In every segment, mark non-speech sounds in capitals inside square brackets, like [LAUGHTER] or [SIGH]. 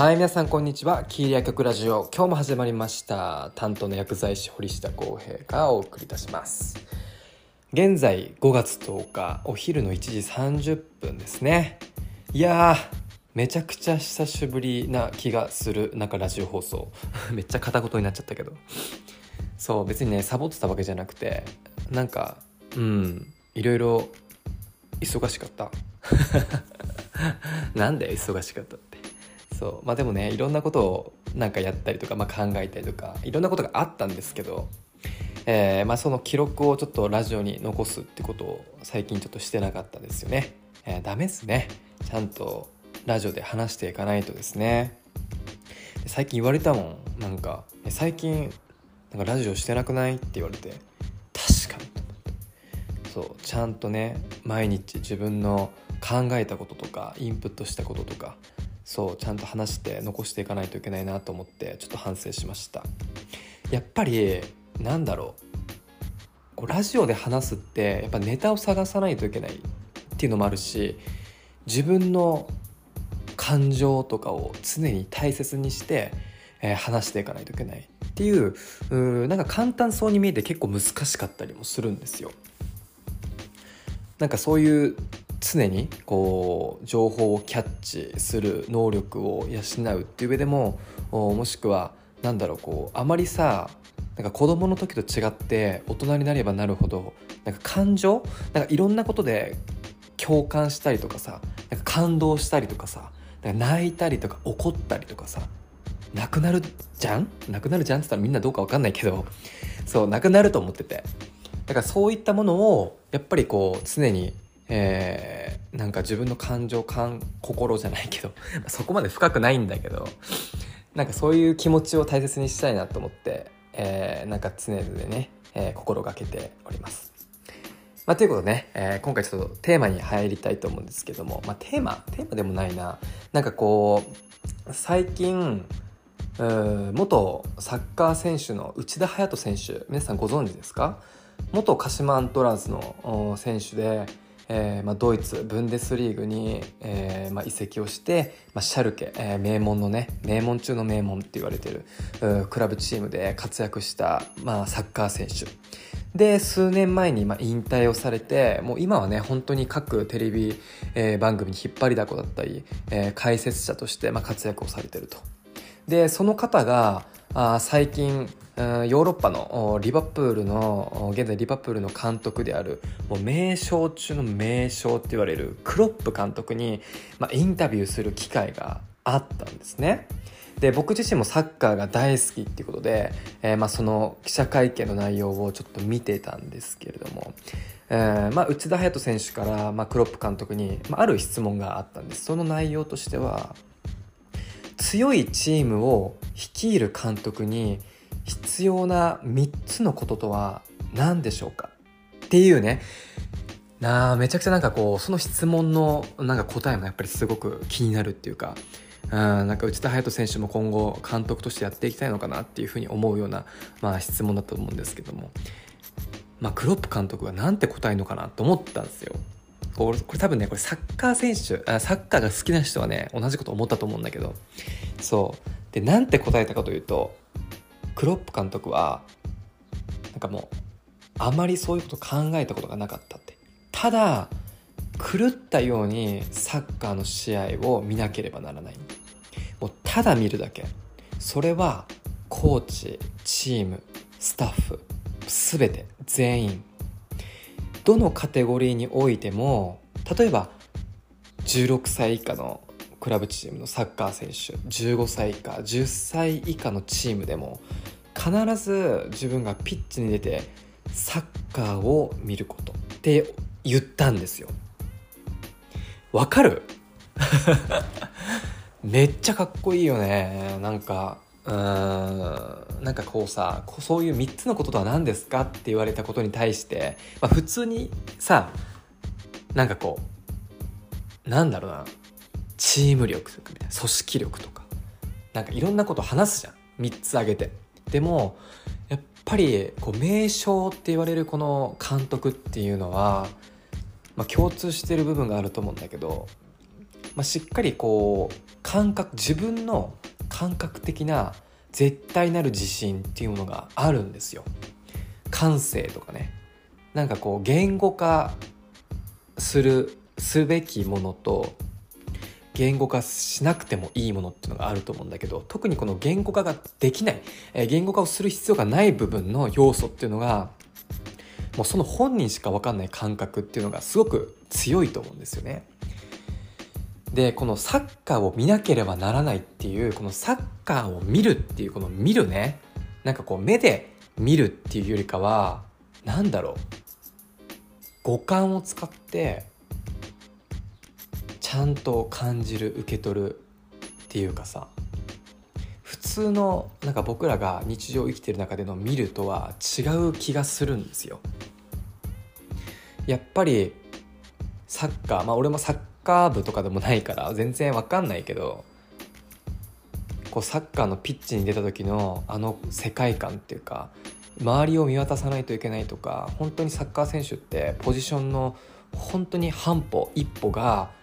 はい、皆さんこんにちは。キーリア曲ラジオ。今日も始まりました。担当の薬剤師堀下康平がお送りいたします。現在5月10日、お昼の1時30分ですね。いや、めちゃくちゃ久しぶりな気がする。なんかラジオ放送。[LAUGHS] めっちゃ片言になっちゃったけど。そう、別にね、サボってたわけじゃなくて、なんか、うん、いろいろ忙しかった。[LAUGHS] なんで忙しかった？そう。まあでもねいろんなことをなんかやったりとか、まあ、考えたりとかいろんなことがあったんですけど、えーまあ、その記録をちょっとラジオに残すってことを最近ちょっとしてなかったですよね、えー、ダメですね。ちゃんとラジオで話していかないとですね。最近言われたもん。なんか「最近なんかラジオしてなくない?」って言われて確かに。そう。ちゃんとね毎日自分の考えたこととかインプットしたこととかそうちゃんと話して残していかないといけないなと思ってちょっと反省しました。やっぱりなんだろう。こうラジオで話すってやっぱネタを探さないといけないっていうのもあるし自分の感情とかを常に大切にして、えー話していかないといけないっていううなんか簡単そうに見えて結構難しかったりもするんですよ。なんかそういう常にこう情報をキャッチする能力を養うっていう上でももしくはなんだろうこうあまりさなんか子供の時と違って大人になればなるほどなんか感情なんかいろんなことで共感したりとかさなんか感動したりとかさなんか泣いたりとか怒ったりとかさなくなるじゃん？なくなるじゃんって言ったらみんなどうか分かんないけどそうなくなると思ってて。だからそういったものをやっぱりこう常にえーなんか自分の感情感心じゃないけど [LAUGHS] そこまで深くないんだけどなんかそういう気持ちを大切にしたいなと思って、えーなんか常でね、えー心がけております。まあ、ということでね、えー今回ちょっとテーマに入りたいと思うんですけども、まあ、テーマテーマでもないななんかこう最近元サッカー選手の内田隼人選手皆さんご存知ですか？元鹿島アントラーズの選手で、えーまあ、ドイツブンデスリーグに、えーまあ、移籍をして、まあ、シャルケ、えー名門のね名門中の名門って言われてるクラブチームで活躍した、まあ、サッカー選手。で数年前にまあ引退をされてもう今はね本当に各テレビ、えー番組に引っ張りだこだったり、えー解説者としてまあ活躍をされてると。でその方があ最近ヨーロッパのリバプールの現在リバプールの監督であるもう名将中の名将って言われるクロップ監督に、まあ、インタビューする機会があったんですね。で僕自身もサッカーが大好きっていうことで、えーまあ、その記者会見の内容をちょっと見てたんですけれども、えーまあ、内田隼人選手から、まあ、クロップ監督に、ま、ある質問があったんですその内容としては強いチームを率いる監督に必要な3つのこととは何でしょうか？っていうね。なあめちゃくちゃなんかこうその質問のなんか答えもやっぱりすごく気になるっていうかうんなんか内田隼人選手も今後監督としてやっていきたいのかなっていうふうに思うような、まあ、質問だと思うんですけども、まあ、クロップ監督がなんて答えるのかなと思ったんですよ。これ多分ねこれサッカー選手あサッカーが好きな人はね同じこと思ったと思うんだけど。そう。でなんて答えたかというとクロップ監督はなんかもうあまりそういうこと考えたことがなかったって。ただ狂ったようにサッカーの試合を見なければならない。もうただ見るだけ。それはコーチチームスタッフ全て全員。どのカテゴリーにおいても例えば16歳以下のクラブチームのサッカー選手15歳以下10歳以下のチームでも必ず自分がピッチに出てサッカーを見ることって言ったんですよ。わかる？[LAUGHS] めっちゃかっこいいよね。なんかうーんなんかこうさそういう3つのこととは何ですかって言われたことに対して、まあ、普通にさなんかこうなんだろうなチーム力とかみたいな組織力とかなんかいろんなこと話すじゃん。3つ挙げて。でもやっぱりこう名将って言われるこの監督っていうのは、まあ、共通してる部分があると思うんだけどまあ、しっかりこう感覚自分の感覚的な絶対なる自信っていうものがあるんですよ。感性とかね。なんかこう言語化するすべきものと言語化しなくてもいいものっていうのがあると思うんだけど特にこの言語化ができない、え言語化をする必要がない部分の要素っていうのがもうその本人しか分かんない感覚っていうのがすごく強いと思うんですよね。でこのサッカーを見なければならないっていうこのサッカーを見るっていうこの見るねなんかこう目で見るっていうよりかは何だろう五感を使ってちゃんと感じる受け取るっていうかさ普通のなんか僕らが日常生きてる中での見るとは違う気がするんですよ。やっぱりサッカーまあ俺もサッカー部とかでもないから全然わかんないけどこうサッカーのピッチに出た時のあの世界観っていうか周りを見渡さないといけないとか本当にサッカー選手ってポジションの本当に半歩一歩が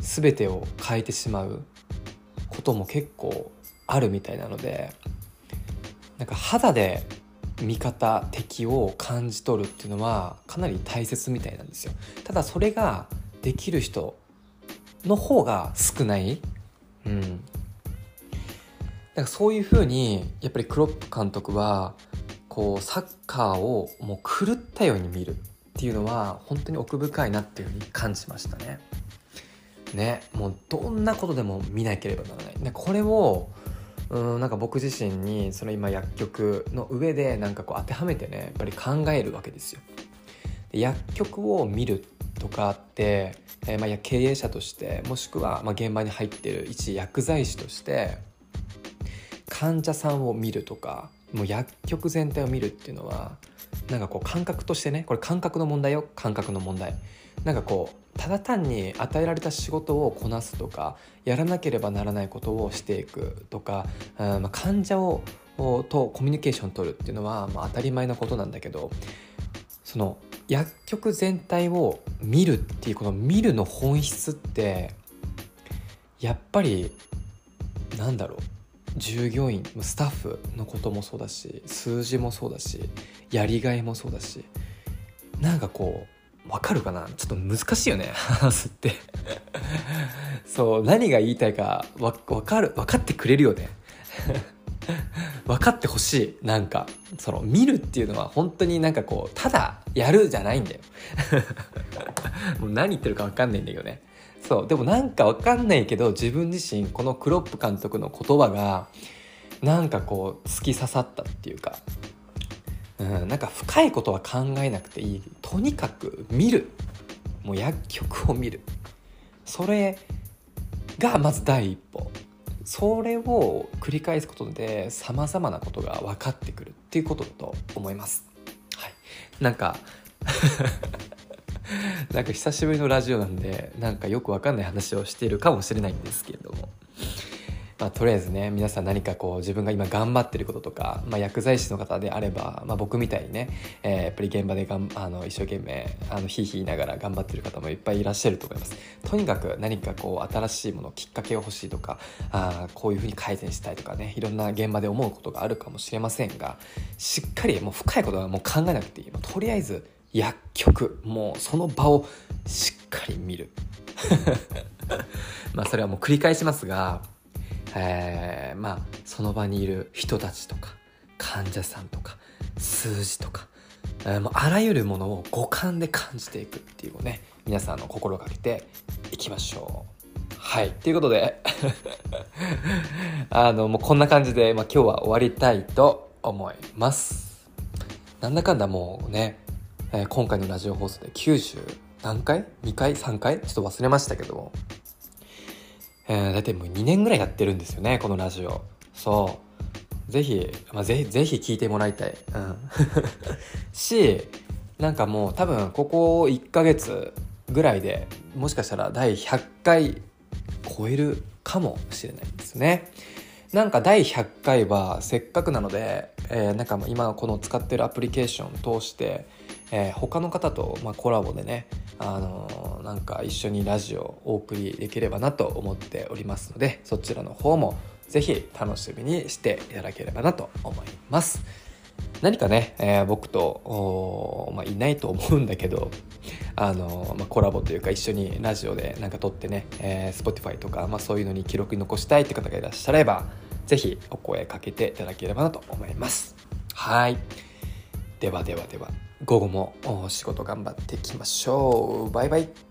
全てを変えてしまうことも結構あるみたいなのでなんか肌で味方敵を感じ取るっていうのはかなり大切みたいなんですよ。ただそれができる人の方が少ない。うん。だからそういうふうにやっぱりクロップ監督はこうサッカーをもう狂ったように見るっていうのは本当に奥深いなっていうふうに感じましたね。ねもうどんなことでも見なければならない。でこれをうんなんか僕自身にその今薬局の上でなんかこう当てはめてねやっぱり考えるわけですよ。で薬局を見るとかって、えー、まあ経営者としてもしくはまあ現場に入ってる一薬剤師として患者さんを見るとかもう薬局全体を見るっていうのはなんかこう感覚としてねこれ感覚の問題よ感覚の問題なんかこうただ単に与えられた仕事をこなすとかやらなければならないことをしていくとか、うんまあ、患者をとコミュニケーション取るっていうのは、まあ、当たり前のことなんだけどその薬局全体を見るっていうこの見るの本質ってやっぱりなんだろう従業員スタッフのこともそうだし数字もそうだしやりがいもそうだしなんかこうわかるかな？ちょっと難しいよね。[LAUGHS] 話すって。そう何が言いたいかわ分かる分かってくれるよね。[LAUGHS] 分かってほしい。なんかその見るっていうのは本当になんかこうただやるじゃないんだよ。[LAUGHS] もう何言ってるか分かんないんだけどね。そうでもなんかわかんないけど自分自身このクロップ監督の言葉がなんかこう突き刺さったっていうか、うん、なんか深いことは考えなくていい。とにかく見る。もう薬局を見る。それがまず第一歩。それを繰り返すことでさまざまなことが分かってくるっていうことだと思います。はい、なんか [LAUGHS] なんか久しぶりのラジオなんでなんかよくわかんない話をしているかもしれないんですけれども。まあ、とりあえずね皆さん何かこう自分が今頑張ってることとか、まあ、薬剤師の方であれば、まあ、僕みたいにね、えー、やっぱり現場でがんあの一生懸命あのひいひいながら頑張ってる方もいっぱいいらっしゃると思います。とにかく何かこう新しいものきっかけが欲しいとかあこういうふうに改善したいとかねいろんな現場で思うことがあるかもしれませんがしっかりもう深いことはもう考えなくていい、まあ、とりあえず薬局もうその場をしっかり見る。[LAUGHS] まあそれはもう繰り返しますが、えー、まあその場にいる人たちとか患者さんとか数字とか、えー、もうあらゆるものを五感で感じていくっていうのをね皆さんの心がけていきましょう。はい。ということで [LAUGHS] あの、もうこんな感じで、まあ、今日は終わりたいと思います。なんだかんだもうね、えー、今回のラジオ放送で90何回 ?2 回 ?3 回？ちょっと忘れましたけども、えー、だいたいもう2年ぐらいやってるんですよね、このラジオ。そう。ぜひ、まあ、ぜひ、ぜひ聞いてもらいたい。うん。[LAUGHS] し、なんかもう多分ここ1ヶ月ぐらいでもしかしたら第100回超えるかもしれないですね。なんか第100回はせっかくなので、えー、なんか今この使ってるアプリケーションを通してえー、他の方と、まあ、コラボでね、あのー、なんか一緒にラジオをお送りできればなと思っておりますのでそちらの方もぜひ楽しみにしていただければなと思います。何かね、えー、僕と、まあ、いないと思うんだけど、あのまあ、コラボというか一緒にラジオでなんか撮ってね、えー、Spotify とか、まあ、そういうのに記録に残したいって方がいらっしゃれば、ぜひお声かけていただければなと思います。はい。ではではでは、午後も仕事頑張っていきましょう。バイバイ。